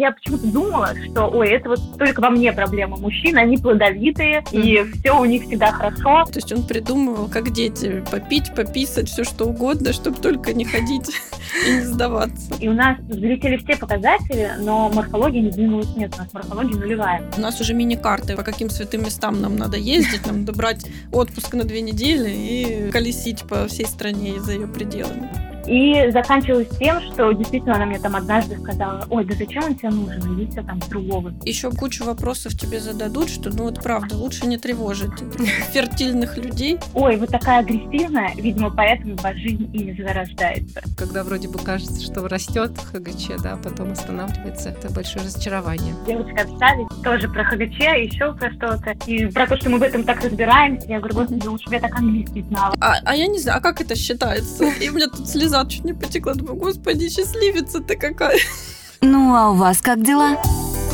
Я почему-то думала, что, ой, это вот только во мне проблема. Мужчины, они плодовитые, и все у них всегда хорошо. То есть он придумывал, как дети, попить, пописать, все что угодно, чтобы только не ходить и не сдаваться. И у нас взлетели все показатели, но морфология не двинулась нет, у нас морфология нулевая. У нас уже мини-карты, по каким святым местам нам надо ездить, нам надо брать отпуск на две недели и колесить по всей стране и за ее пределами. И заканчивалось тем, что действительно она мне там однажды сказала, ой, да зачем он тебе нужен, иди все там с другого. Еще кучу вопросов тебе зададут, что, ну вот правда, лучше не тревожить фертильных людей. Ой, вы такая агрессивная, видимо, поэтому ваша жизнь и не зарождается. Когда вроде бы кажется, что растет ХГЧ, да, потом останавливается, это большое разочарование. Девочки общались тоже про ХГЧ, еще про что-то, и про то, что мы в этом так разбираемся. Я говорю, господи, лучше бы я так английский знала. А, а я не знаю, а как это считается? И у меня тут слеза слеза чуть не потекла. Думаю, господи, счастливица-то какая. Ну, а у вас как дела?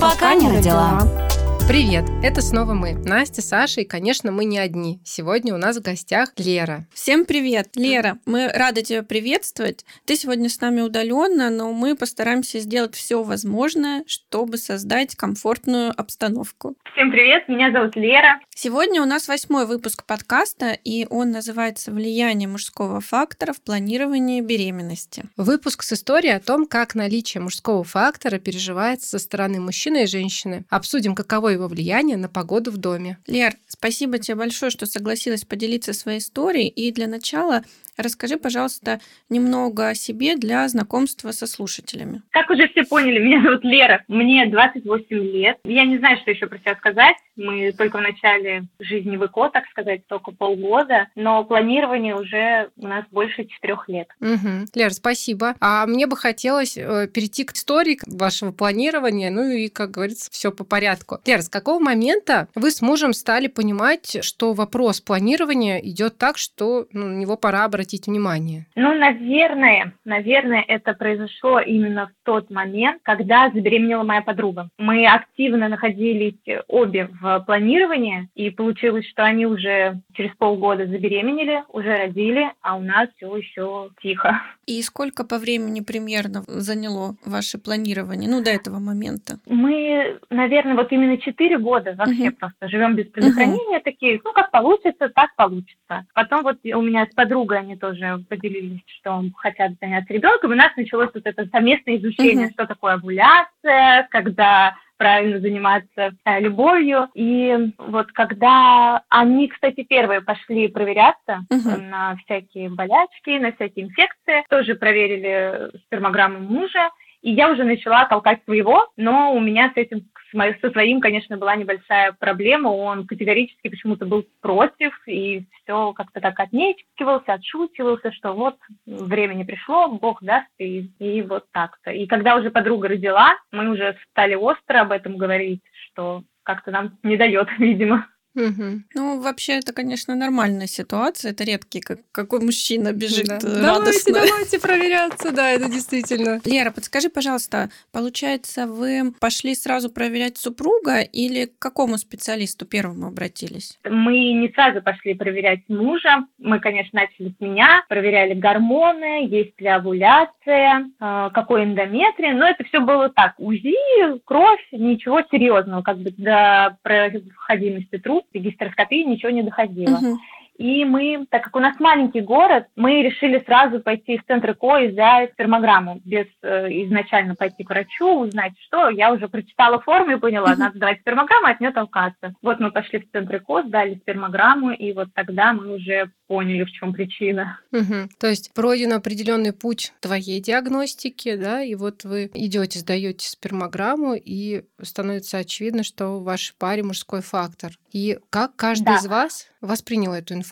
Пока, Пока не родила. родила. Привет, это снова мы, Настя, Саша, и, конечно, мы не одни. Сегодня у нас в гостях Лера. Всем привет, Лера, мы рады тебя приветствовать. Ты сегодня с нами удаленно, но мы постараемся сделать все возможное, чтобы создать комфортную обстановку. Всем привет, меня зовут Лера. Сегодня у нас восьмой выпуск подкаста, и он называется «Влияние мужского фактора в планировании беременности». Выпуск с историей о том, как наличие мужского фактора переживается со стороны мужчины и женщины. Обсудим, каково его влияние на погоду в доме. Лер, спасибо тебе большое, что согласилась поделиться своей историей. И для начала Расскажи, пожалуйста, немного о себе для знакомства со слушателями. Как уже все поняли, меня зовут Лера, мне 28 лет. Я не знаю, что еще про себя сказать. Мы только в начале жизни в ИКО, так сказать, только полгода, но планирование уже у нас больше четырех лет. Угу. Лер, спасибо. А мне бы хотелось э, перейти к истории вашего планирования, ну и, как говорится, все по порядку. Лер, с какого момента вы с мужем стали понимать, что вопрос планирования идет так, что ну, на него пора обратить внимание? Ну, наверное, наверное, это произошло именно в тот момент, когда забеременела моя подруга. Мы активно находились обе в планирование, и получилось, что они уже через полгода забеременели, уже родили, а у нас все еще тихо. И сколько по времени примерно заняло ваше планирование, ну, до этого момента? Мы, наверное, вот именно четыре года вообще uh-huh. просто живем без предохранения uh-huh. такие, ну, как получится, так получится. Потом вот у меня с подругой они тоже поделились, что хотят заняться ребенком, и у нас началось вот это совместное изучение, uh-huh. что такое овуляция, когда правильно заниматься э, любовью. И вот когда они, кстати, первые пошли проверяться uh-huh. на всякие болячки, на всякие инфекции, тоже проверили спермограмму мужа, и я уже начала толкать своего, но у меня с этим, со своим, конечно, была небольшая проблема. Он категорически почему-то был против, и все как-то так отнекивался, отшутивался, что вот время не пришло, Бог даст, и, и вот так-то. И когда уже подруга родила, мы уже стали остро об этом говорить, что как-то нам не дает, видимо. Угу. Ну, вообще, это, конечно, нормальная ситуация. Это редкий, как, какой мужчина бежит да. радостно. Давайте, давайте проверяться, да, это действительно. Лера, подскажи, пожалуйста, получается, вы пошли сразу проверять супруга или к какому специалисту первому обратились? Мы не сразу пошли проверять мужа. Мы, конечно, начали с меня, проверяли гормоны, есть ли овуляция, э, какой эндометрия, но это все было так, УЗИ, кровь, ничего серьезного, как бы до проходимости труб гистероскопии ничего не доходило. Uh-huh. И мы, так как у нас маленький город, мы решили сразу пойти в центр КО и взять спермограмму, без э, изначально пойти к врачу, узнать, что. Я уже прочитала форму и поняла, mm-hmm. надо давать спермограмму, от нее толкаться. Вот мы пошли в центр КО, сдали спермограмму, и вот тогда мы уже поняли, в чем причина. Угу. То есть пройден определенный путь твоей диагностики, да, и вот вы идете, сдаете спермограмму, и становится очевидно, что в вашей паре мужской фактор. И как каждый да. из вас воспринял эту информацию,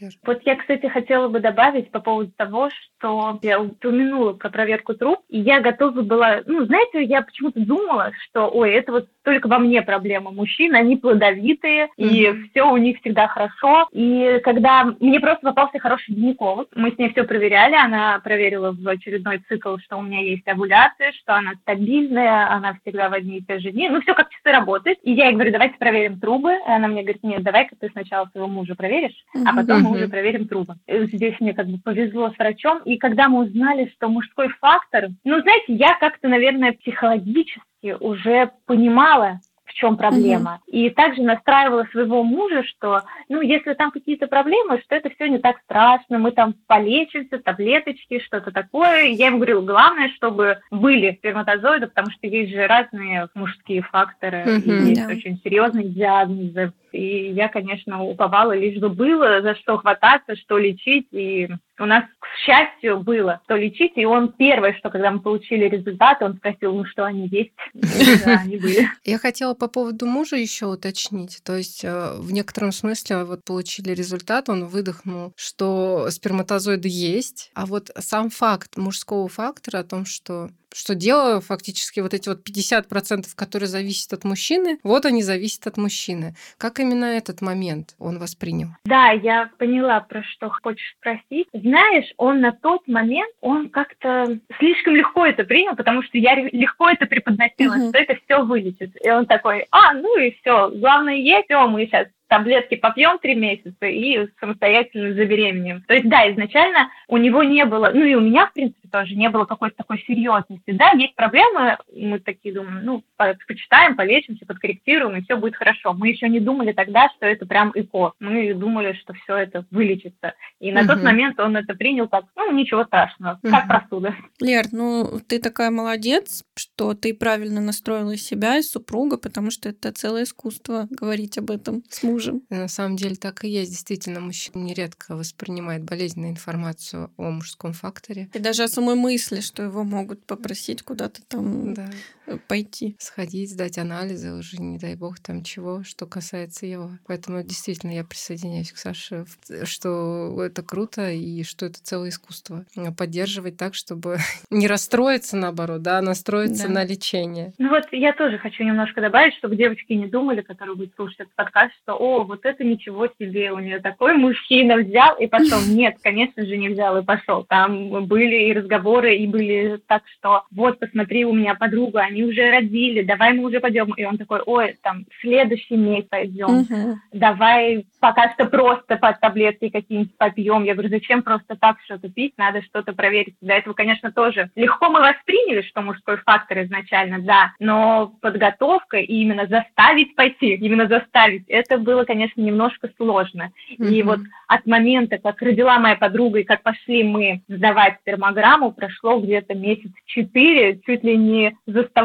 Лер? Вот я, кстати, хотела бы добавить по поводу того, что я упомянула про проверку труб, и я готова была, ну, знаете, я почему-то думала, что, ой, это вот только во мне проблема мужчин, они плодовитые, mm-hmm. и все у них всегда хорошо. И когда мне просто попался хороший гинеколог, мы с ней все проверяли, она проверила в очередной цикл, что у меня есть овуляция, что она стабильная, она всегда в одни и те же дни, ну, все как часы работает. И я ей говорю, давайте проверим трубы, и она мне говорит, нет, давай-ка ты сначала своего мужа проверишь, mm-hmm. а потом мы уже проверим трубы. И здесь мне как бы повезло с врачом, и когда мы узнали, что мужской фактор, ну, знаете, я как-то, наверное, психологически периодически уже понимала, в чем проблема. Угу. И также настраивала своего мужа, что, ну, если там какие-то проблемы, что это все не так страшно, мы там полечимся, таблеточки, что-то такое. Я ему говорила, главное, чтобы были сперматозоиды, потому что есть же разные мужские факторы, угу, и есть да. очень серьезные диагнозы. И я, конечно, уповала, лишь бы было за что хвататься, что лечить, и у нас, к счастью, было что лечить, и он первое, что когда мы получили результаты, он спросил, ну что они есть? Да, они были. Я хотела по поводу мужа еще уточнить. То есть э, в некотором смысле вот получили результат, он выдохнул, что сперматозоиды есть, а вот сам факт мужского фактора о том, что что дело фактически вот эти вот 50%, которые зависят от мужчины, вот они зависят от мужчины. Как именно этот момент он воспринял? Да, я поняла, про что хочешь спросить. Знаешь, он на тот момент, он как-то слишком легко это принял, потому что я легко это преподносила, uh-huh. что это все вылетит. И он такой, а, ну и все, главное есть, все, мы сейчас таблетки попьем три месяца и самостоятельно забеременеем. То есть, да, изначально у него не было, ну и у меня, в принципе, тоже не было какой-то такой серьезности. Да, есть проблемы, мы такие думаем, ну, почитаем, полечимся, подкорректируем, и все будет хорошо. Мы еще не думали тогда, что это прям ИКО. Мы думали, что все это вылечится. И на угу. тот момент он это принял как, ну, ничего страшного, угу. как простуда. Лер, ну, ты такая молодец, что ты правильно настроила себя и супруга, потому что это целое искусство говорить об этом с мужем мужем. На самом деле так и есть. Действительно, мужчина нередко воспринимает болезненную информацию о мужском факторе. И даже о самой мысли, что его могут попросить куда-то там да. Э, пойти. Сходить, сдать анализы уже, не дай бог, там чего, что касается его. Поэтому действительно я присоединяюсь к Саше, что это круто и что это целое искусство. Поддерживать так, чтобы не расстроиться, наоборот, да, а настроиться да. на лечение. Ну вот я тоже хочу немножко добавить, чтобы девочки не думали, которые будут слушать этот подкаст, что, о, вот это ничего себе, у нее такой мужчина взял и пошел. Нет, конечно же, не взял и пошел. Там были и разговоры, и были так, что вот, посмотри, у меня подруга, они уже родили, давай мы уже пойдем. И он такой, ой, там, следующий месяц пойдем, угу. давай пока что просто под таблетки какие-нибудь попьем. Я говорю, зачем просто так что-то пить, надо что-то проверить. До этого, конечно, тоже легко мы восприняли, что мужской фактор изначально, да, но подготовка и именно заставить пойти, именно заставить, это было, конечно, немножко сложно. Mm-hmm. И вот от момента, как родила моя подруга и как пошли мы сдавать спермограмму, прошло где-то месяц четыре, чуть ли не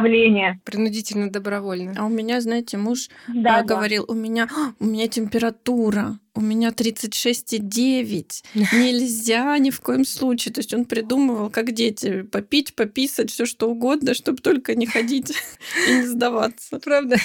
заставление. Принудительно добровольно. А у меня, знаете, муж да, э, говорил, да. у меня, у меня температура у меня 36,9. Нельзя ни в коем случае. То есть он придумывал, как дети, попить, пописать, все что угодно, чтобы только не ходить и не сдаваться. Правда?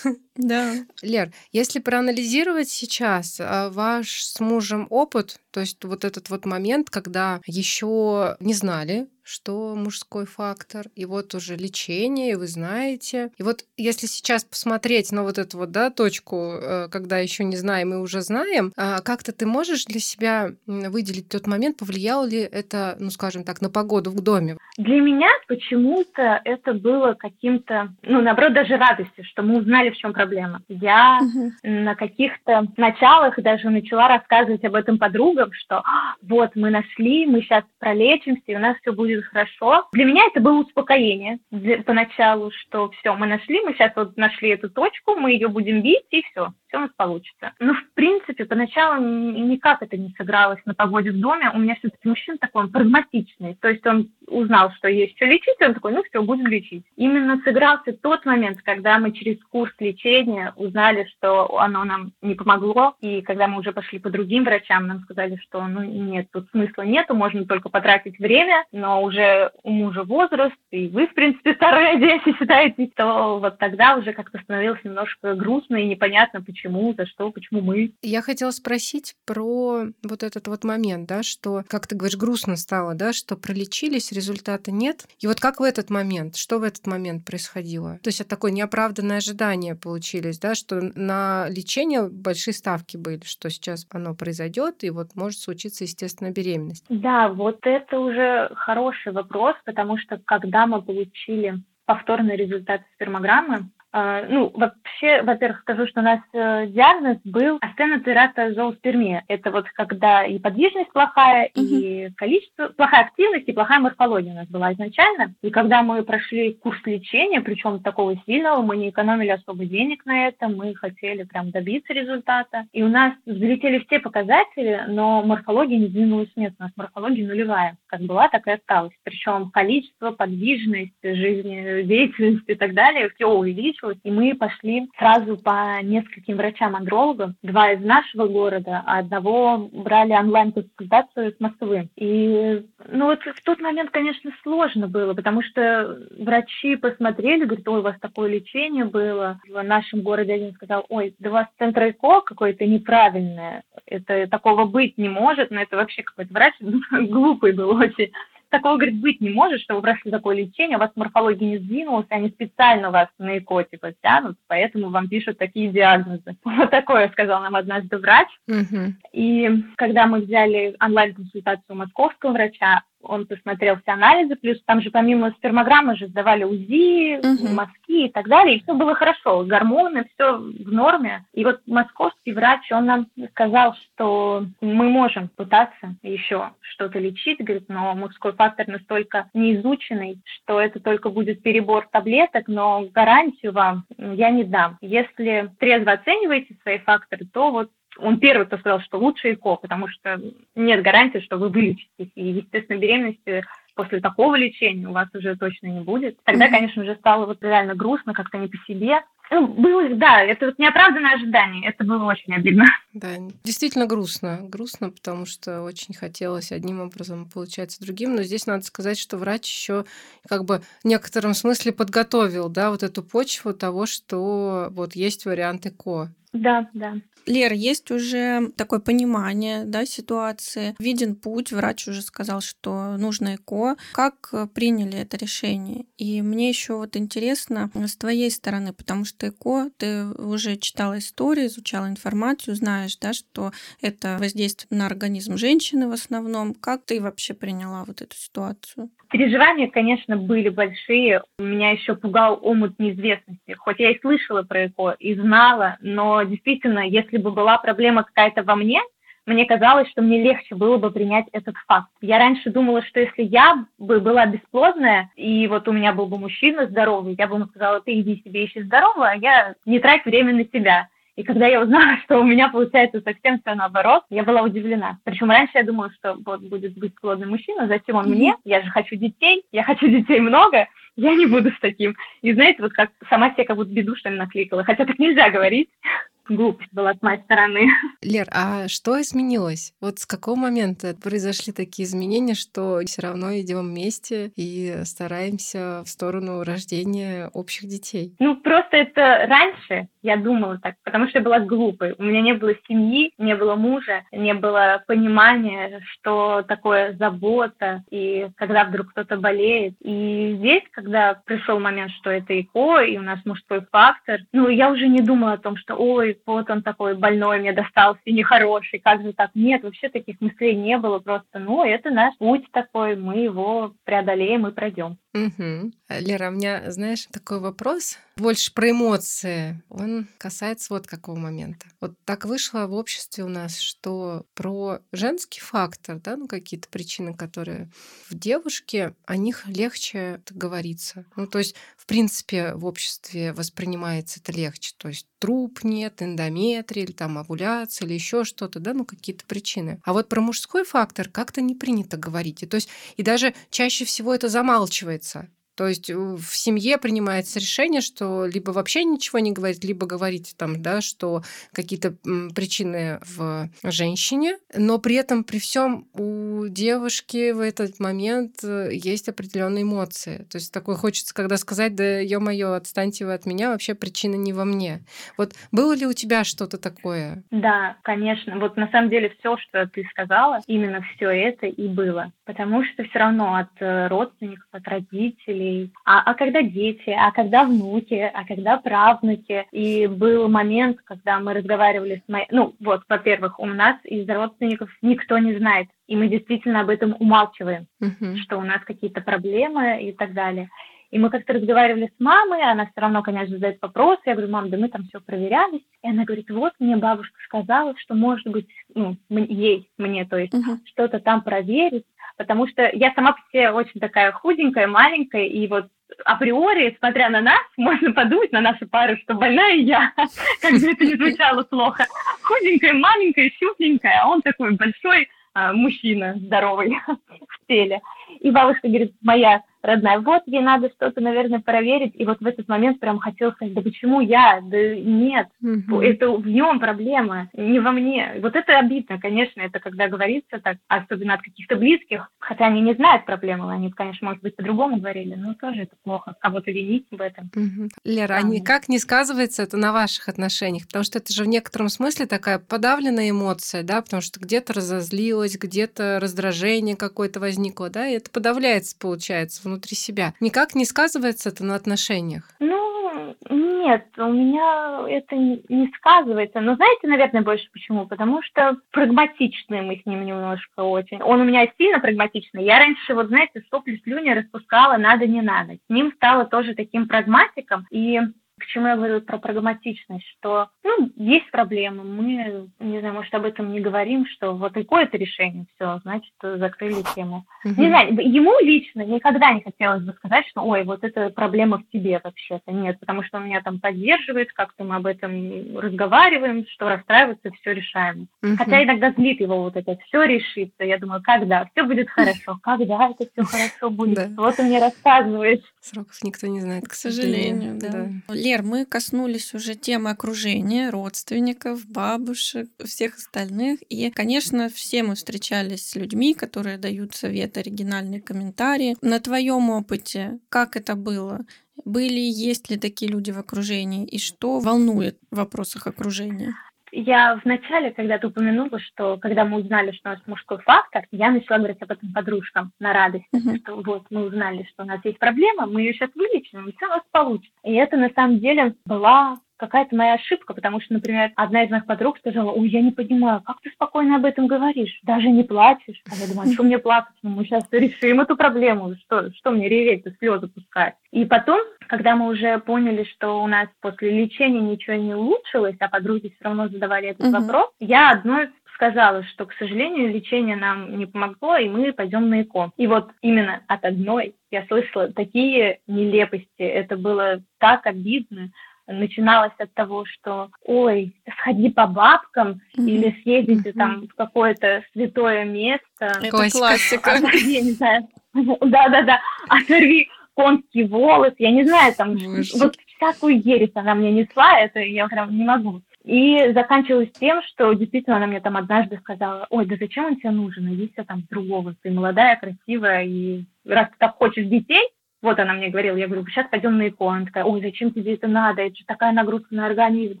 Да. Лер, если проанализировать сейчас а, ваш с мужем опыт, то есть вот этот вот момент, когда еще не знали, что мужской фактор, и вот уже лечение, и вы знаете. И вот если сейчас посмотреть на вот эту вот, да, точку, э, когда еще не знаем и уже знаем, а как-то ты можешь для себя выделить тот момент, повлияло ли это, ну, скажем так, на погоду в доме? Для меня почему-то это было каким-то, ну, наоборот, даже радостью, что мы узнали, в чем проблема. Я угу. на каких-то началах даже начала рассказывать об этом подругам, что «А, вот мы нашли, мы сейчас пролечимся, и у нас все будет хорошо. Для меня это было успокоение поначалу, что все, мы нашли, мы сейчас вот нашли эту точку, мы ее будем бить, и все, все у нас получится. Но, в принципе, поначалу никак это не сыгралось на погоде в доме. У меня все-таки мужчина такой, он прагматичный. То есть он узнал, что есть что лечить, он такой, ну все, будем лечить. Именно сыгрался тот момент, когда мы через курс лечения узнали, что оно нам не помогло, и когда мы уже пошли по другим врачам, нам сказали, что ну нет, тут смысла нету, можно только потратить время, но уже у мужа возраст, и вы, в принципе, старые дети считаете, то вот тогда уже как-то становилось немножко грустно и непонятно, почему, за что, почему мы. Я хотела спросить про вот этот вот момент, да, что, как ты говоришь, грустно стало, да, что пролечились, результата нет. И вот как в этот момент, что в этот момент происходило? То есть это такое неоправданное ожидание получились, да, что на лечение большие ставки были, что сейчас оно произойдет, и вот может случиться естественная беременность. Да, вот это уже хороший вопрос, потому что когда мы получили повторный результат спермограммы, ну, вообще во-первых, скажу, что у нас э, диагноз был астенотератозооспермия. Это вот когда и подвижность плохая, угу. и количество, плохая активность, и плохая морфология у нас была изначально. И когда мы прошли курс лечения, причем такого сильного, мы не экономили особо денег на это, мы хотели прям добиться результата. И у нас взлетели все показатели, но морфология не двинулась нет, у нас морфология нулевая. Как была, так и осталась. Причем количество, подвижность, жизнедеятельность и так далее, все увеличилось. И мы пошли сразу по нескольким врачам-андрологам. Два из нашего города, а одного брали онлайн-консультацию с Москвы. И ну вот в тот момент, конечно, сложно было, потому что врачи посмотрели, говорят, ой, у вас такое лечение было. В нашем городе один сказал, ой, да у вас центр ЭКО какое-то неправильное. Это такого быть не может, но это вообще какой-то врач глупый был очень такого, говорит, быть не может, что вы прошли такое лечение, у вас морфология не сдвинулась, они специально вас на ЭКО типа тянут, поэтому вам пишут такие диагнозы. Вот такое сказал нам однажды врач. Угу. И когда мы взяли онлайн-консультацию московского врача, он посмотрел все анализы, плюс там же помимо спермограммы же сдавали УЗИ, uh-huh. мазки и так далее, и все было хорошо, гормоны, все в норме. И вот московский врач, он нам сказал, что мы можем пытаться еще что-то лечить, говорит, но мужской фактор настолько неизученный, что это только будет перебор таблеток, но гарантию вам я не дам. Если трезво оцениваете свои факторы, то вот он первый, кто сказал, что лучше ЭКО, потому что нет гарантии, что вы вылечитесь. И, естественно, беременности после такого лечения у вас уже точно не будет. Тогда, конечно, уже стало вот реально грустно, как-то не по себе. Ну, было, да, это вот неоправданное ожидание, это было очень обидно. Да, действительно грустно. Грустно, потому что очень хотелось одним образом получается другим, но здесь надо сказать, что врач еще как бы в некотором смысле подготовил, да, вот эту почву того, что вот есть вариант ЭКО. Да, да. Лер, есть уже такое понимание да, ситуации, виден путь, врач уже сказал, что нужно ЭКО. Как приняли это решение? И мне еще вот интересно с твоей стороны, потому что ЭКО, ты уже читала историю, изучала информацию, знаешь, да, что это воздействие на организм женщины в основном. Как ты вообще приняла вот эту ситуацию? Переживания, конечно, были большие. Меня еще пугал омут неизвестности. Хоть я и слышала про ЭКО, и знала, но действительно, если бы была проблема какая-то во мне, мне казалось, что мне легче было бы принять этот факт. Я раньше думала, что если я бы была бесплодная, и вот у меня был бы мужчина здоровый, я бы ему сказала, ты иди себе ищи здорового, а я не трать время на себя. И когда я узнала, что у меня получается совсем все наоборот, я была удивлена. Причем раньше я думала, что вот будет бесплодный мужчина, зачем он мне? Я же хочу детей, я хочу детей много, я не буду с таким. И знаете, вот как сама себе как будто беду, что ли, накликала. Хотя так нельзя говорить глупость была с моей стороны. Лер, а что изменилось? Вот с какого момента произошли такие изменения, что все равно идем вместе и стараемся в сторону рождения общих детей? Ну, просто это раньше я думала так, потому что я была глупой. У меня не было семьи, не было мужа, не было понимания, что такое забота, и когда вдруг кто-то болеет. И здесь, когда пришел момент, что это ИКО, и у нас мужской фактор, ну, я уже не думала о том, что, ой, вот он такой больной, мне достался, нехороший, как же так? Нет, вообще таких мыслей не было, просто, ну, это наш путь такой, мы его преодолеем и пройдем. Угу. Лера, у меня, знаешь, такой вопрос, больше про эмоции. Он касается вот какого момента. Вот так вышло в обществе у нас, что про женский фактор, да, ну какие-то причины, которые в девушке, о них легче говорится. Ну то есть, принципе, в обществе воспринимается это легче. То есть труп нет, эндометрия, или там овуляция, или еще что-то, да, ну какие-то причины. А вот про мужской фактор как-то не принято говорить. И, то есть, и даже чаще всего это замалчивается. То есть в семье принимается решение, что либо вообще ничего не говорить, либо говорить там, да, что какие-то причины в женщине, но при этом при всем у девушки в этот момент э, есть определенные эмоции. То есть такое хочется, когда сказать, да ё-моё, отстаньте вы от меня, вообще причина не во мне. Вот было ли у тебя что-то такое? Да, конечно. Вот на самом деле все, что ты сказала, именно все это и было. Потому что все равно от э, родственников, от родителей, детей, а, а когда дети, а когда внуки, а когда правнуки. И был момент, когда мы разговаривали с моей... Ну, вот, во-первых, у нас из родственников никто не знает, и мы действительно об этом умалчиваем, uh-huh. что у нас какие-то проблемы и так далее. И мы как-то разговаривали с мамой, она все равно, конечно, задает вопросы. Я говорю, мам, да мы там все проверялись. И она говорит, вот мне бабушка сказала, что, может быть, ну, ей, мне, то есть, uh-huh. что-то там проверить. Потому что я сама по себе очень такая худенькая, маленькая, и вот априори, смотря на нас, можно подумать на нашу пару, что больная я, как бы это не звучало плохо. Худенькая, маленькая, щупленькая, а он такой большой а, мужчина здоровый в теле. И бабушка говорит, моя родная, вот ей надо что-то, наверное, проверить. И вот в этот момент прям хотел сказать, да почему я? Да нет, угу. это в нем проблема, не во мне. Вот это обидно, конечно, это когда говорится так, особенно от каких-то близких, хотя они не знают проблемы, они, конечно, может быть, по-другому говорили, но тоже это плохо, кого-то винить в этом. Угу. Лера, а никак не сказывается это на ваших отношениях? Потому что это же в некотором смысле такая подавленная эмоция, да, потому что где-то разозлилась, где-то раздражение какое-то возникло, да, и это подавляется, получается, внутри себя. Никак не сказывается это на отношениях? Ну, нет, у меня это не сказывается. Но знаете, наверное, больше почему? Потому что прагматичные мы с ним немножко очень. Он у меня сильно прагматичный. Я раньше, вот знаете, сопли слюни распускала надо, не надо. С ним стала тоже таким прагматиком. И к чему я говорю про прагматичность, что, ну, есть проблемы, мы, не знаю, может, об этом не говорим, что вот какое-то решение, все, значит, закрыли тему. Mm-hmm. Не знаю, ему лично никогда не хотелось бы сказать, что, ой, вот это проблема в тебе вообще-то. Нет, потому что он меня там поддерживает, как-то мы об этом разговариваем, что расстраиваться, все решаем. Mm-hmm. Хотя иногда злит его вот это, все решится. Я думаю, когда? Все будет хорошо. Когда это все хорошо будет? Вот он мне рассказывает. Сроков никто не знает, к сожалению, да. Лер, мы коснулись уже темы окружения, родственников, бабушек, всех остальных. И, конечно, все мы встречались с людьми, которые дают советы, оригинальные комментарии. На твоем опыте, как это было? Были, есть ли такие люди в окружении? И что волнует в вопросах окружения? Я вначале, когда ты упомянула, что когда мы узнали, что у нас мужской фактор, я начала говорить об этом подружкам на радость, uh-huh. что вот мы узнали, что у нас есть проблема, мы ее сейчас вылечим, и все у нас получится. И это на самом деле была какая-то моя ошибка, потому что, например, одна из моих подруг сказала, ой, я не понимаю, как ты спокойно об этом говоришь, даже не плачешь. А я думаю, а что мне плакать? Ну, мы сейчас решим эту проблему, что, что мне реветь, слезы пускать. И потом, когда мы уже поняли, что у нас после лечения ничего не улучшилось, а подруги все равно задавали этот uh-huh. вопрос, я одной сказала, что, к сожалению, лечение нам не помогло, и мы пойдем на ЭКО. И вот именно от одной я слышала такие нелепости. Это было так обидно начиналось от того, что ой, сходи по бабкам mm-hmm. или съездите mm-hmm. там в какое-то святое место. Это классика. классика. Я не знаю. Да-да-да. Оторви конский волос, я не знаю, там вот всякую ересь она мне несла, это я прям не могу. И заканчивалось тем, что действительно она мне там однажды сказала, ой, да зачем он тебе нужен, иди себе там другого, ты молодая, красивая, и раз ты так хочешь детей, вот она мне говорила, я говорю, сейчас пойдем на ЭКО. Она такая, ой, зачем тебе это надо? Это же такая нагрузка на организм.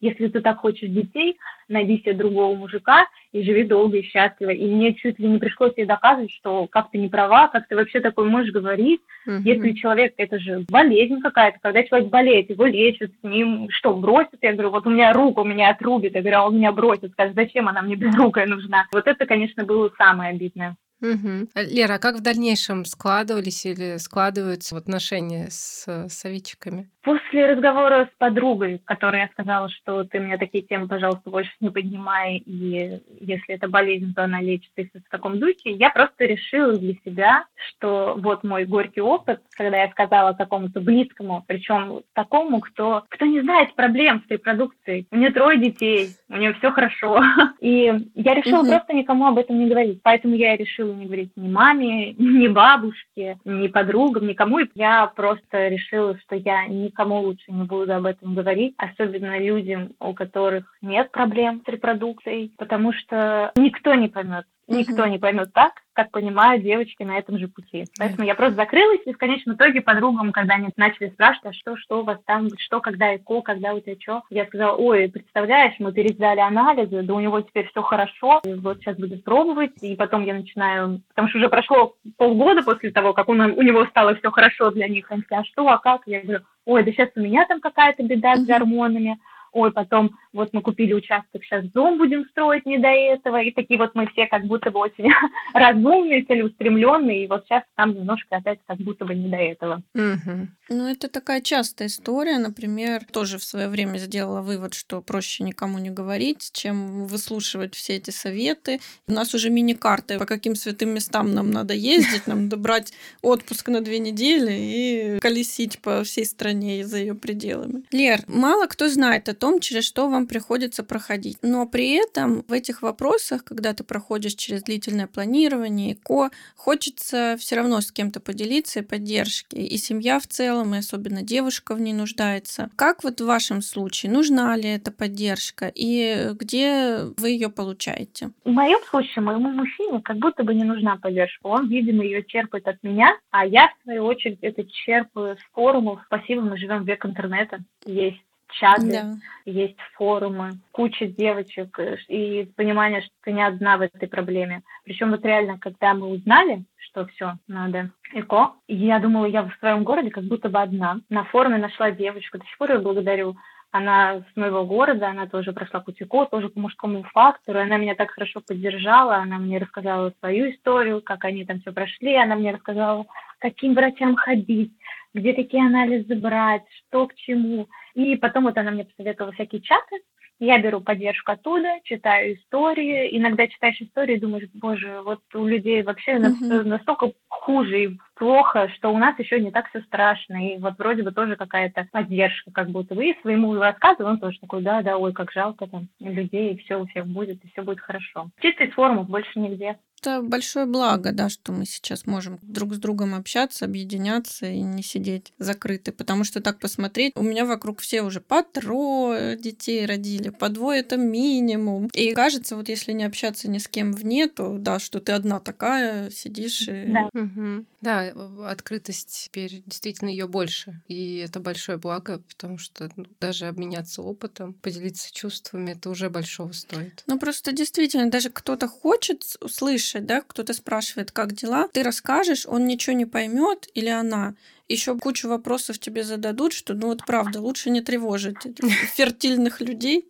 Если ты так хочешь детей, найди себе другого мужика и живи долго и счастливо. И мне чуть ли не пришлось ей доказывать, что как ты не права, как ты вообще такой можешь говорить. Uh-huh. Если человек, это же болезнь какая-то, когда человек болеет, его лечат, с ним что, бросят? Я говорю, вот у меня рука, у меня отрубит. Я говорю, а он меня бросит. Скажет, зачем она мне безрукая нужна? Вот это, конечно, было самое обидное. Угу. Лера, а как в дальнейшем складывались или складываются отношения с советчиками? После разговора с подругой, которой я сказала, что ты мне такие темы, пожалуйста, больше не поднимай, и если это болезнь, то она лечится в таком духе, я просто решила для себя, что вот мой горький опыт, когда я сказала какому-то близкому, причем такому, кто, кто не знает проблем с репродукцией. У нее трое детей, у нее все хорошо. И я решила угу. просто никому об этом не говорить. Поэтому я решила не говорить ни маме, ни бабушке, ни подругам, никому. И я просто решила, что я никому лучше не буду об этом говорить, особенно людям, у которых нет проблем с репродукцией, потому что никто не поймет, никто не поймет так, как понимают девочки на этом же пути. Поэтому я просто закрылась, и в конечном итоге подругам, когда они начали спрашивать, а что, что у вас там, что, когда ЭКО, когда у тебя что, я сказала, ой, представляешь, мы пересдали анализы, да у него теперь все хорошо, вот сейчас будет пробовать, и потом я начинаю, потому что уже прошло полгода после того, как он, у него стало все хорошо для них, они а что, а как? Я говорю, ой, да сейчас у меня там какая-то беда с гормонами, ой, потом вот мы купили участок, сейчас дом будем строить не до этого, и такие вот мы все как будто бы очень разумные, целеустремленные, и вот сейчас там немножко опять как будто бы не до этого. Ну, это такая частая история, например, тоже в свое время сделала вывод, что проще никому не говорить, чем выслушивать все эти советы. У нас уже мини-карты, по каким святым местам нам надо ездить, нам надо брать отпуск на две недели и колесить по всей стране и за ее пределами. Лер, мало кто знает о том, через что вам приходится проходить. Но при этом в этих вопросах, когда ты проходишь через длительное планирование, ко, хочется все равно с кем-то поделиться и поддержки. И семья в целом, и особенно девушка в ней нуждается. Как вот в вашем случае? Нужна ли эта поддержка? И где вы ее получаете? В моем случае, моему мужчине как будто бы не нужна поддержка. Он, видимо, ее черпает от меня, а я, в свою очередь, это черпаю с форумов. Спасибо, мы живем в век интернета. Есть чаты, да. есть форумы, куча девочек э, и понимание, что ты не одна в этой проблеме. Причем вот реально, когда мы узнали, что все, надо ЭКО, я думала, я в своем городе как будто бы одна. На форуме нашла девочку, до сих пор ее благодарю. Она с моего города, она тоже прошла путь ЭКО, тоже по мужскому фактору. Она меня так хорошо поддержала, она мне рассказала свою историю, как они там все прошли. Она мне рассказала, каким врачам ходить, где какие анализы брать, что к чему. И потом вот она мне посоветовала всякие чаты, я беру поддержку оттуда, читаю истории. Иногда читаешь истории и думаешь, боже, вот у людей вообще uh-huh. настолько хуже и плохо, что у нас еще не так все страшно. И вот вроде бы тоже какая-то поддержка как будто бы. И своему рассказу он тоже такой, да, да, ой, как жалко там людей, и все у всех будет, и все будет хорошо. Чисто из форумов, больше нигде это большое благо, да, что мы сейчас можем друг с другом общаться, объединяться и не сидеть закрыты. Потому что так посмотреть, у меня вокруг все уже по трое детей родили, по двое это минимум. И кажется, вот если не общаться ни с кем вне, то да, что ты одна такая, сидишь и... Да, угу. да открытость теперь действительно ее больше. И это большое благо, потому что ну, даже обменяться опытом, поделиться чувствами, это уже большого стоит. Ну просто действительно, даже кто-то хочет услышать слышать, да, кто-то спрашивает, как дела, ты расскажешь, он ничего не поймет или она, еще кучу вопросов тебе зададут, что, ну вот правда, лучше не тревожить фертильных людей.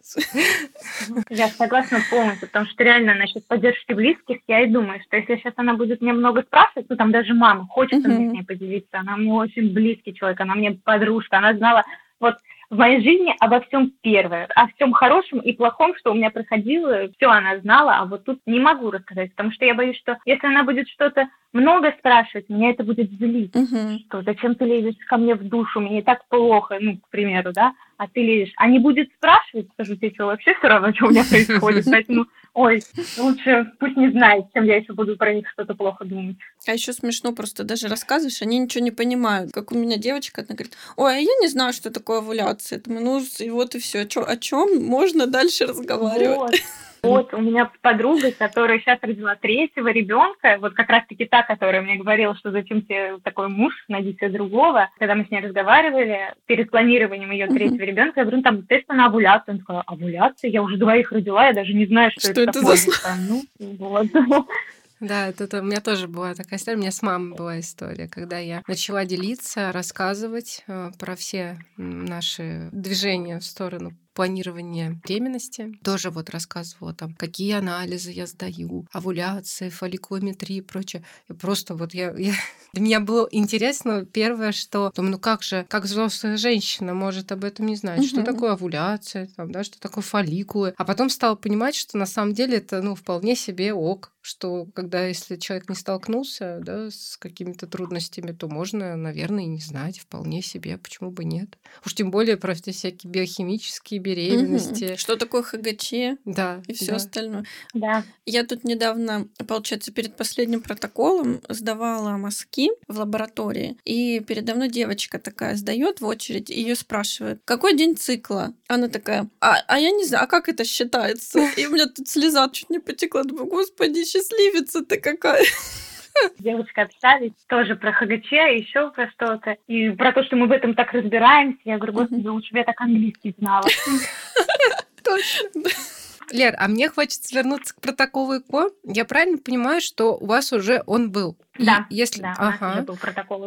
Я согласна полностью, потому что реально насчет поддержки близких, я и думаю, что если сейчас она будет мне много спрашивать, ну там даже мама, хочется мне с ней поделиться, она мне очень близкий человек, она мне подружка, она знала, в моей жизни обо всем первое, о всем хорошем и плохом, что у меня проходило, все она знала, а вот тут не могу рассказать, потому что я боюсь, что если она будет что-то много спрашивать, меня это будет злить. Uh-huh. Что зачем ты лезешь ко мне в душу, мне и так плохо, ну, к примеру, да, а ты лезешь. А не будет спрашивать, скажу тебе, что вообще все равно, что у меня происходит. Поэтому, ой, лучше пусть не знает, чем я еще буду про них что-то плохо думать. А еще смешно, просто даже рассказываешь, они ничего не понимают. Как у меня девочка, она говорит, ой, а я не знаю, что такое овуляция. Думаю, ну, и вот и все. О чем можно дальше разговаривать? Вот. Вот у меня подруга, которая сейчас родила третьего ребенка, вот как раз-таки та, которая мне говорила, что зачем тебе такой муж, найди себе другого. Когда мы с ней разговаривали перед планированием ее третьего ребенка, я говорю, ну, там тест на овуляцию. Она сказала, овуляция? Я уже двоих родила, я даже не знаю, что, что это, это за... Ну, вот. Да, это, это у меня тоже была такая история. У меня с мамой была история, когда я начала делиться, рассказывать э, про все наши движения в сторону планирования беременности. Тоже вот рассказывала там, какие анализы я сдаю, овуляция, фолликулометрия и прочее. И просто вот я, я... Для меня было интересно первое, что думаю, ну как же, как взрослая женщина может об этом не знать, что такое овуляция, там, да, что такое фолликулы. А потом стала понимать, что на самом деле это ну вполне себе ок, что когда если человек не столкнулся да, с какими-то трудностями, то можно, наверное, и не знать вполне себе, почему бы нет. Уж тем более про все всякие биохимические беременности. Угу. Что такое ХГЧ? Да. И все да. остальное. Да. Я тут недавно, получается, перед последним протоколом сдавала мазки в лаборатории, и передо мной девочка такая сдает в очередь, ее спрашивают, какой день цикла? Она такая, а, а я не знаю, а как это считается? И у меня тут слеза чуть не потекла, думаю, господи, счастливица ты какая. Девочка общались тоже про ХГЧ, еще про что-то. И про то, что мы в этом так разбираемся. Я говорю, господи, лучше бы я так английский знала. Точно. Лер, а мне хочется вернуться к протоколу ЭКО. Я правильно понимаю, что у вас уже он был? Да, И если... да, ага. у нас был протокол.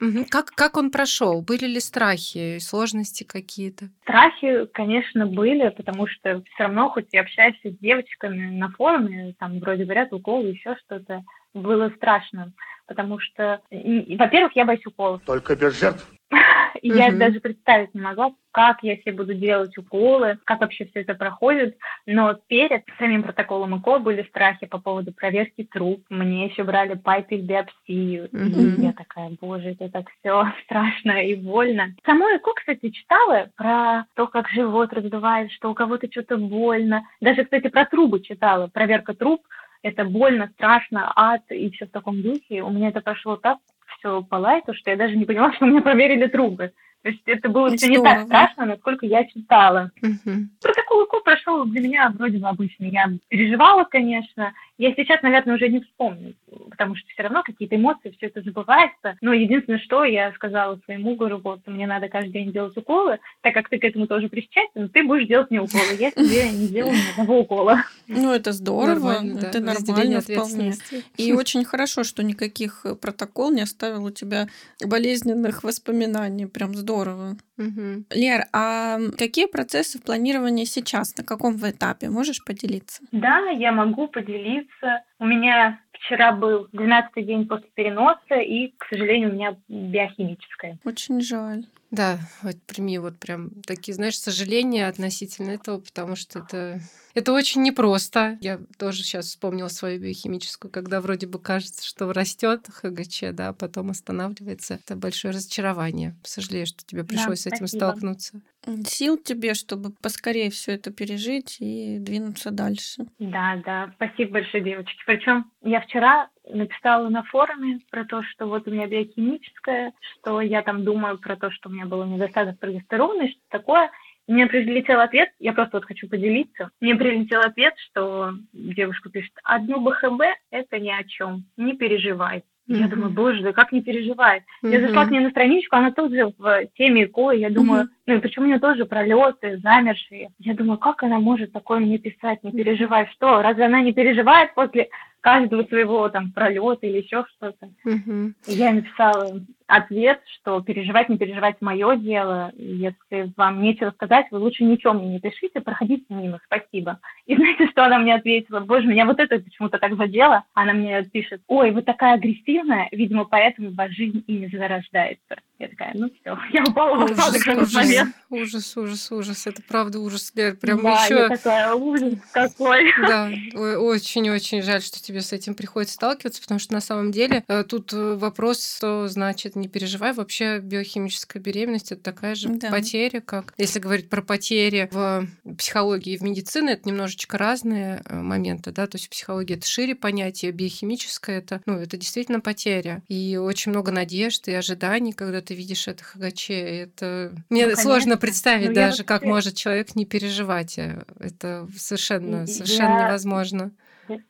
Угу. Как, как он прошел? Были ли страхи, сложности какие-то? Страхи, конечно, были, потому что все равно, хоть и общаешься с девочками на форуме, там вроде говорят уколы, еще что-то, было страшно, потому что, во-первых, я боюсь уколов. Только без жертв? И я даже представить не могла, как я себе буду делать уколы, как вообще все это проходит. Но перед самим протоколом ЭКО были страхи по поводу проверки труп. Мне еще брали пайпель биопсию. И я такая, боже, это так все страшно и больно. Само ЭКО, кстати, читала про то, как живот раздувает, что у кого-то что-то больно. Даже, кстати, про трубы читала. Проверка труб это больно, страшно, ад и все в таком духе. У меня это прошло так все по лайту, что я даже не поняла, что меня проверили трубы. То есть это было все не так страшно, насколько я читала. Угу. Протокол УКУ прошел для меня вроде бы обычный. Я переживала, конечно. Я сейчас, наверное, уже не вспомню, потому что все равно какие-то эмоции, все это забывается. Но единственное, что я сказала своему говорю, вот, мне надо каждый день делать уколы, так как ты к этому тоже причастен, ты будешь делать мне уколы. Я тебе не делаю ни одного укола. Ну, это здорово, нормально, это да. нормально вполне. И очень хорошо, что никаких протокол не оставил у тебя болезненных воспоминаний. Прям здорово здорово. Угу. Лер, а какие процессы в планировании сейчас? На каком вы этапе? Можешь поделиться? Да, я могу поделиться. У меня вчера был 12-й день после переноса, и, к сожалению, у меня биохимическое. Очень жаль. Да, вот прими вот прям такие, знаешь, сожаления относительно этого, потому что это это очень непросто. Я тоже сейчас вспомнила свою биохимическую, когда вроде бы кажется, что растет ХГЧ, да, а потом останавливается. Это большое разочарование. Сожалею, что тебе пришлось да, с этим столкнуться. Сил тебе, чтобы поскорее все это пережить и двинуться дальше. Да, да. Спасибо большое, девочки. Причем я вчера написала на форуме про то, что вот у меня биохимическое, что я там думаю про то, что у меня было недостаток прогестерона и что такое. Мне прилетел ответ, я просто вот хочу поделиться. Мне прилетел ответ, что девушка пишет, одно БХБ – это ни о чем, не переживай. Mm-hmm. Я думаю, боже, да как не переживает? Mm-hmm. Я зашла к ней на страничку, она тоже в теме ЭКО, я думаю, mm-hmm. ну и почему у нее тоже пролеты, замершие. Я думаю, как она может такое мне писать, не переживай, что? Разве она не переживает после каждого своего там пролета или еще что-то. Угу. Я написала ответ, что переживать, не переживать мое дело. Если вам нечего сказать, вы лучше ничего мне не пишите, проходите мимо, спасибо. И знаете, что она мне ответила? Боже, меня вот это почему-то так задело. Она мне пишет, ой, вы такая агрессивная, видимо, поэтому ваша жизнь и не зарождается. Я такая, ну все, я упала в упадок в этот момент. Ужас, ужас, ужас. Это правда ужас, Лер. Прям да, еще... я такая, ужас какой. Да, очень-очень жаль, что тебе с этим приходится сталкиваться, потому что на самом деле э, тут э, вопрос, что значит не переживай. Вообще биохимическая беременность это такая же да. потеря, как если говорить про потери в психологии и в медицине, это немножечко разные э, моменты, да, то есть в психологии это шире понятие, биохимическое это, ну, это действительно потеря. И очень много надежд и ожиданий, когда ты видишь это ХГЧ. Это мне ну, сложно представить ну, даже, как может человек не переживать. Это совершенно, совершенно я... невозможно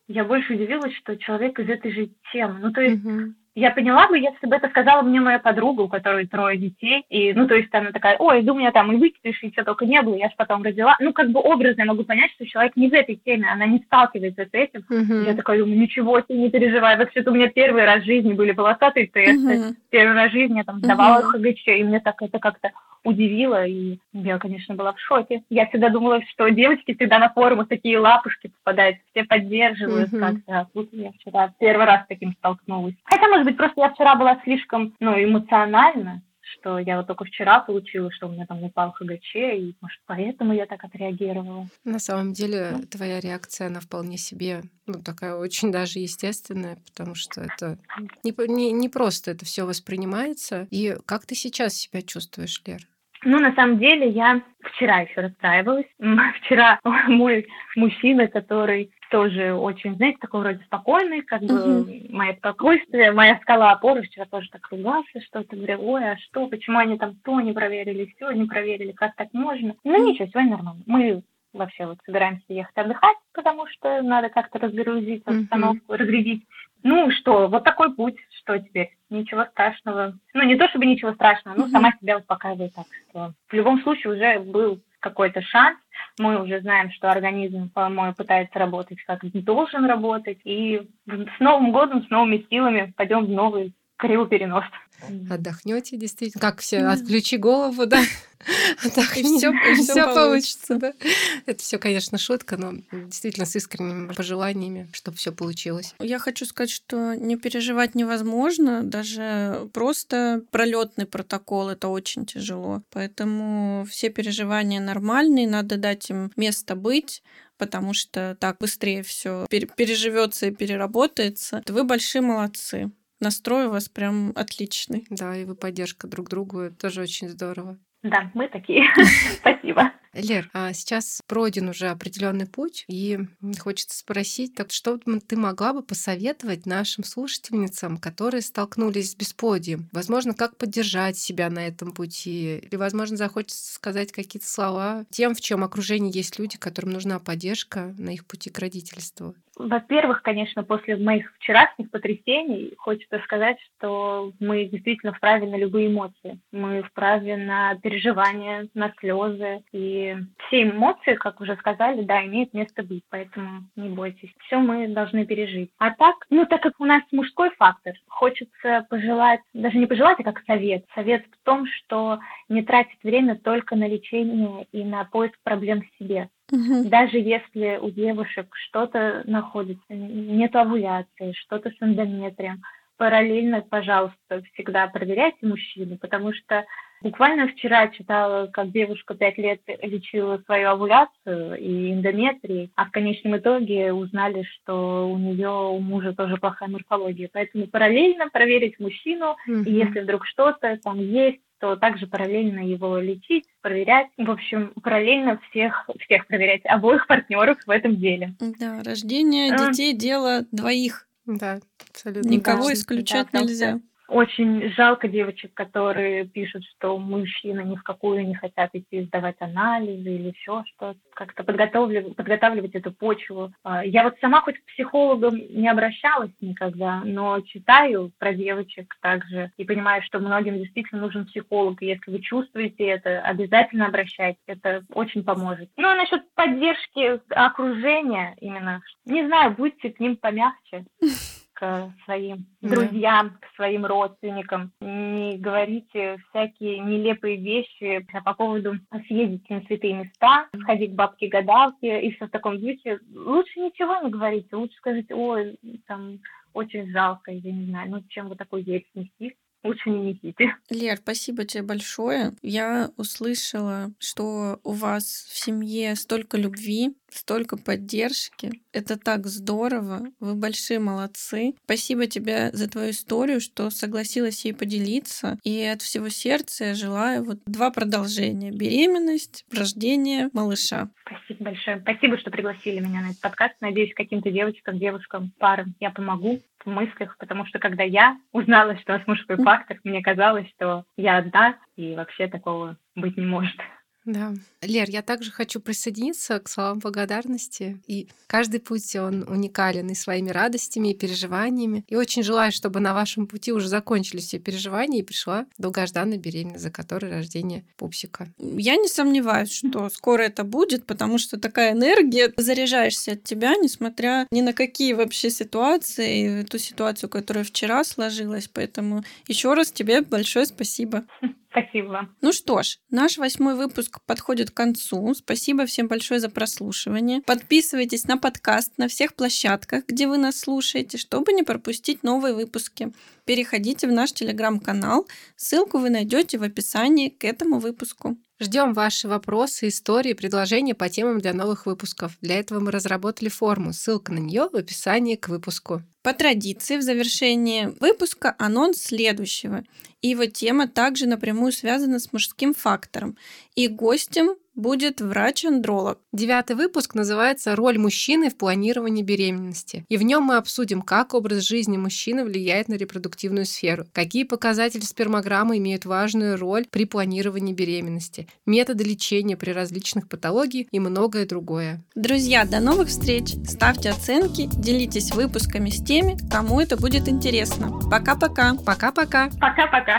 я больше удивилась, что человек из этой же темы. Ну, то есть, угу я поняла бы, если бы это сказала мне моя подруга, у которой трое детей, и, ну, то есть она такая, ой, иду, у меня там и выкидыш, и все только не было, я же потом родила. Ну, как бы образно я могу понять, что человек не в этой теме, она не сталкивается с этим. Uh-huh. Я такая думаю, ничего себе, не переживай, вообще-то у меня первый раз в жизни были волосатые тесты, uh-huh. первый раз в жизни я там сдавала uh-huh. ХГЧ, и мне так это как-то удивило, и я, конечно, была в шоке. Я всегда думала, что девочки всегда на форумах такие лапушки попадают, все поддерживают uh-huh. как-то. А тут я вчера первый раз с таким столкнулась. Хотя, может быть, просто я вчера была слишком, ну, эмоциональна, что я вот только вчера получила, что у меня там упал ХГЧ, и, может, поэтому я так отреагировала. На самом деле, ну. твоя реакция, она вполне себе, ну, такая очень даже естественная, потому что это не, не, не просто это все воспринимается. И как ты сейчас себя чувствуешь, Лер? Ну, на самом деле, я вчера еще расстраивалась. Вчера мой мужчина, который тоже очень, знаете, такой вроде спокойный, как бы uh-huh. мое спокойствие, моя скала опоры, вчера тоже так ругался, что-то говорил, ой, а что, почему они там то не проверили, все не проверили, как так можно? Ну, ничего, сегодня нормально. Мы вообще вот собираемся ехать отдыхать, потому что надо как-то разгрузить обстановку, uh-huh. разрядить. Ну что, вот такой путь, что теперь? Ничего страшного. Ну, не то чтобы ничего страшного, но uh-huh. сама себя успокаиваю так, что в любом случае уже был какой-то шанс. Мы уже знаем, что организм, по-моему, пытается работать как должен работать, и с Новым годом, с новыми силами пойдем в новый криоперенос. Отдохнете действительно. Как все, отключи голову, да. Так, и все, все получится. Да? Это все, конечно, шутка, но действительно с искренними пожеланиями, чтобы все получилось. Я хочу сказать, что не переживать невозможно, даже просто пролетный протокол это очень тяжело. Поэтому все переживания нормальные, надо дать им место быть, потому что так быстрее все переживется и переработается. Вы большие молодцы. Настрой у вас прям отличный. Да, и вы поддержка друг другу, это тоже очень здорово. Да, мы такие. Спасибо. Лер, а сейчас пройден уже определенный путь, и хочется спросить, так что ты могла бы посоветовать нашим слушательницам, которые столкнулись с бесподием? Возможно, как поддержать себя на этом пути? Или, возможно, захочется сказать какие-то слова тем, в чем окружении есть люди, которым нужна поддержка на их пути к родительству? Во-первых, конечно, после моих вчерашних потрясений хочется сказать, что мы действительно вправе на любые эмоции. Мы вправе на переживания, на слезы. И все эмоции, как уже сказали, да, имеют место быть. Поэтому не бойтесь. Все мы должны пережить. А так, ну, так как у нас мужской фактор, хочется пожелать, даже не пожелать, а как совет. Совет в том, что не тратить время только на лечение и на поиск проблем в себе Угу. Даже если у девушек что-то находится, нет овуляции, что-то с эндометрием, параллельно, пожалуйста, всегда проверяйте мужчину, потому что буквально вчера читала, как девушка пять лет лечила свою овуляцию и эндометрий, а в конечном итоге узнали, что у нее у мужа тоже плохая морфология. Поэтому параллельно проверить мужчину, угу. и если вдруг что-то там есть, то также параллельно его лечить, проверять. В общем, параллельно всех, всех проверять, обоих партнеров в этом деле. Да, рождение а. детей дело двоих. Да, абсолютно. Никого да. исключать да, нельзя. Очень жалко девочек, которые пишут, что мужчины ни в какую не хотят идти сдавать анализы или еще что-то. Как-то подготавливать, подготавливать эту почву. А, я вот сама хоть к психологам не обращалась никогда, но читаю про девочек также и понимаю, что многим действительно нужен психолог. И если вы чувствуете это, обязательно обращайтесь. Это очень поможет. Ну, а насчет поддержки окружения именно. Не знаю, будьте к ним помягче. к своим друзьям, к своим родственникам. Не говорите всякие нелепые вещи по поводу съездить на святые места, сходить к бабке-гадалке и все в таком духе. Лучше ничего не говорите, лучше скажите, ой, там очень жалко, я не знаю, ну чем вы такой весь нести лучше не несите. Лер, спасибо тебе большое. Я услышала, что у вас в семье столько любви, столько поддержки. Это так здорово. Вы большие молодцы. Спасибо тебе за твою историю, что согласилась ей поделиться. И от всего сердца я желаю вот два продолжения. Беременность, рождение малыша. Спасибо большое. Спасибо, что пригласили меня на этот подкаст. Надеюсь, каким-то девочкам, девушкам, парам я помогу в мыслях, потому что когда я узнала, что у нас мужской фактор, мне казалось, что я одна, и вообще такого быть не может. Да. Лер, я также хочу присоединиться к словам благодарности. И каждый путь, он уникален и своими радостями, и переживаниями. И очень желаю, чтобы на вашем пути уже закончились все переживания и пришла долгожданная беременность, за которой рождение пупсика. Я не сомневаюсь, что скоро это будет, потому что такая энергия, заряжаешься от тебя, несмотря ни на какие вообще ситуации, ту ситуацию, которая вчера сложилась. Поэтому еще раз тебе большое спасибо. Спасибо. Ну что ж, наш восьмой выпуск подходит к концу. Спасибо всем большое за прослушивание. Подписывайтесь на подкаст на всех площадках, где вы нас слушаете, чтобы не пропустить новые выпуски. Переходите в наш телеграм-канал. Ссылку вы найдете в описании к этому выпуску. Ждем ваши вопросы, истории, предложения по темам для новых выпусков. Для этого мы разработали форму. Ссылка на нее в описании к выпуску. По традиции, в завершении выпуска анонс следующего. И его тема также напрямую связана с мужским фактором. И гостем будет врач-андролог. Девятый выпуск называется «Роль мужчины в планировании беременности». И в нем мы обсудим, как образ жизни мужчины влияет на репродуктивную сферу, какие показатели спермограммы имеют важную роль при планировании беременности, методы лечения при различных патологиях и многое другое. Друзья, до новых встреч! Ставьте оценки, делитесь выпусками с теми, кому это будет интересно. Пока-пока! Пока-пока! Пока-пока!